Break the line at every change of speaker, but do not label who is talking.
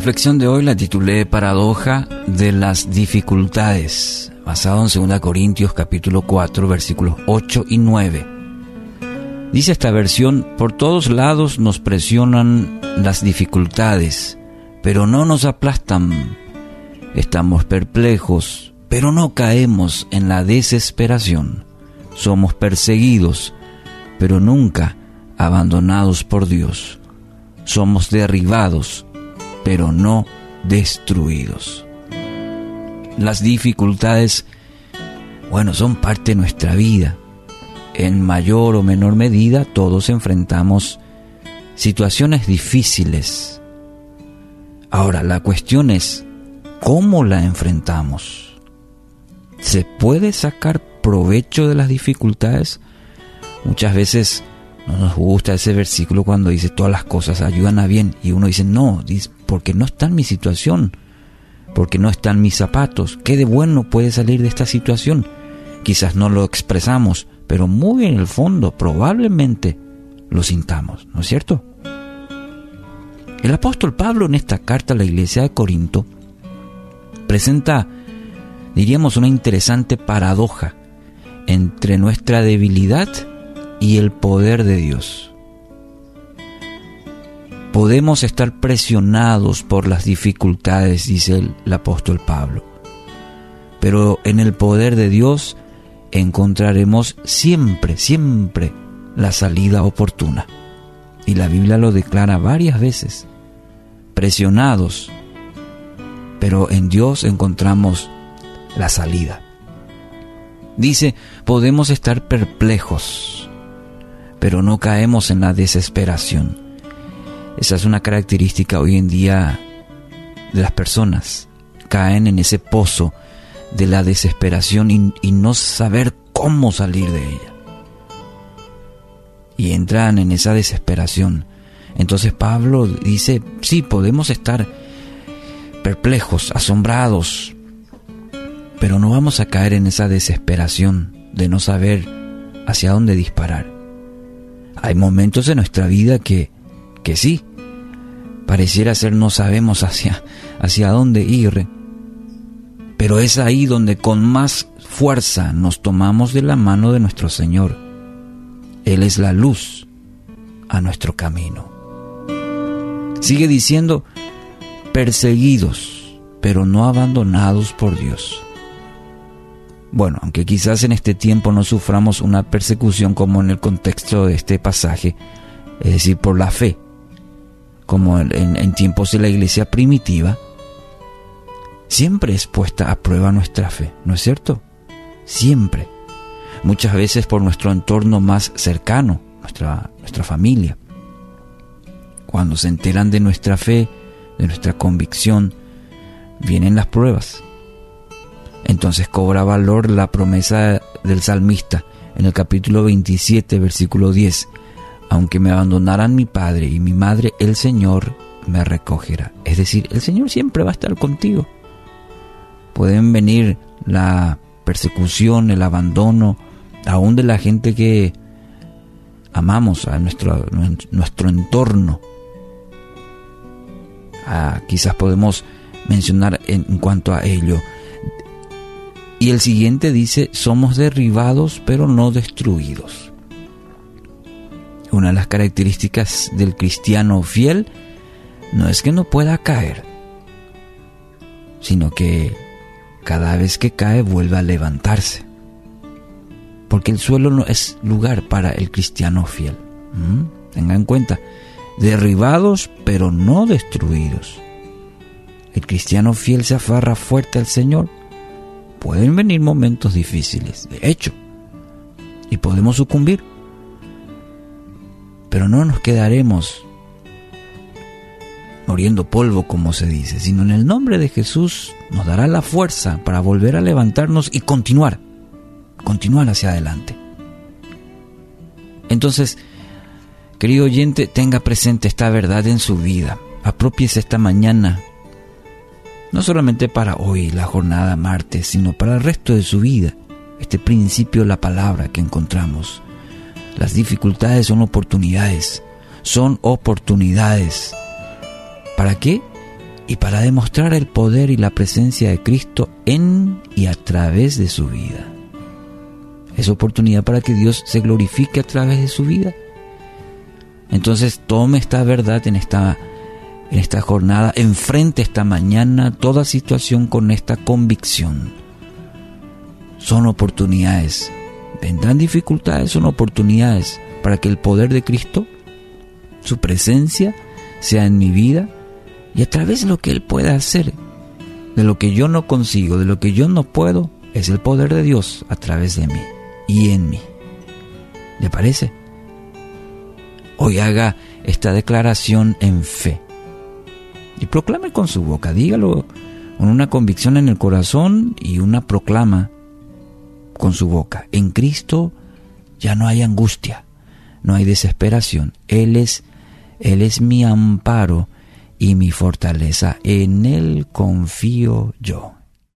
La reflexión de hoy la titulé Paradoja de las dificultades, basado en 2 Corintios capítulo 4 versículos 8 y 9. Dice esta versión, por todos lados nos presionan las dificultades, pero no nos aplastan. Estamos perplejos, pero no caemos en la desesperación. Somos perseguidos, pero nunca abandonados por Dios. Somos derribados, pero no destruidos. Las dificultades, bueno, son parte de nuestra vida. En mayor o menor medida todos enfrentamos situaciones difíciles. Ahora, la cuestión es, ¿cómo la enfrentamos? ¿Se puede sacar provecho de las dificultades? Muchas veces no nos gusta ese versículo cuando dice todas las cosas ayudan a bien y uno dice no, porque no está en mi situación, porque no están mis zapatos. ¿Qué de bueno puede salir de esta situación? Quizás no lo expresamos, pero muy en el fondo probablemente lo sintamos, ¿no es cierto? El apóstol Pablo en esta carta a la iglesia de Corinto presenta, diríamos, una interesante paradoja entre nuestra debilidad y el poder de Dios. Podemos estar presionados por las dificultades, dice el, apóstol Pablo, pero en el poder de Dios encontraremos siempre, siempre la salida oportuna. Y la Biblia lo declara varias veces. Presionados, pero en Dios encontramos la salida. Dice, podemos estar perplejos, pero no caemos en la desesperación. Esa es una característica hoy en día de las personas. Caen en ese pozo de la desesperación y, no saber cómo salir de ella. Y entran en esa desesperación. Entonces Pablo dice, sí, podemos estar perplejos, asombrados, pero no vamos a caer en esa desesperación de no saber hacia dónde disparar. Hay momentos en nuestra vida que, que sí, pareciera ser no sabemos hacia, hacia dónde ir, pero es ahí donde con más fuerza nos tomamos de la mano de nuestro Señor. Él es la luz a nuestro camino. Sigue diciendo, perseguidos, pero no abandonados por Dios. Bueno, aunque quizás en este tiempo no suframos una persecución como en el contexto de este pasaje, es decir, por la fe, como en, tiempos de la iglesia primitiva, siempre es puesta a prueba nuestra fe, ¿no es cierto? Siempre. Muchas veces por nuestro entorno más cercano, nuestra, nuestra familia. Cuando se enteran de nuestra fe, de nuestra convicción, vienen las pruebas. Entonces cobra valor la promesa del salmista en el capítulo 27, versículo 10. Aunque me abandonaran mi padre y mi madre, el Señor me recogerá. Es decir, el Señor siempre va a estar contigo. Pueden venir la persecución, el abandono, aún de la gente que amamos, a nuestro, nuestro entorno. Ah, quizás podemos mencionar en cuanto a ello y el siguiente dice, somos derribados pero no destruidos. Una de las características del cristiano fiel no es que no pueda caer, sino que cada vez que cae vuelve a levantarse. Porque el suelo no es lugar para el cristiano fiel. ¿Mm? Tenga en cuenta, derribados pero no destruidos. El cristiano fiel se afarra fuerte al Señor Pueden venir momentos difíciles, de hecho, y podemos sucumbir. Pero no nos quedaremos muriendo polvo, como se dice, sino en el nombre de Jesús nos dará la fuerza para volver a levantarnos y continuar, continuar hacia adelante. Entonces, querido oyente, tenga presente esta verdad en su vida. Apropiese esta mañana no solamente para hoy, la jornada martes, sino para el resto de su vida, este principio la palabra que encontramos. Las dificultades son oportunidades, son oportunidades. ¿Para qué? y para demostrar el poder y la presencia de Cristo en y a través de su vida. Es oportunidad para que Dios se glorifique a través de su vida. Entonces tome esta verdad en esta, en esta jornada, enfrente esta mañana toda situación con esta convicción. Son oportunidades. Vendrán dificultades, son oportunidades para que el poder de Cristo, su presencia, sea en mi vida y a través de lo que Él pueda hacer, de lo que yo no consigo, de lo que yo no puedo, es el poder de Dios a través de mí y en mí. ¿Le parece? Hoy haga esta declaración en fe y proclame con su boca, dígalo con una convicción en el corazón y una proclama con su boca. En Cristo ya no hay angustia, no hay desesperación. Él es, Él es mi amparo y mi fortaleza. En Él confío yo.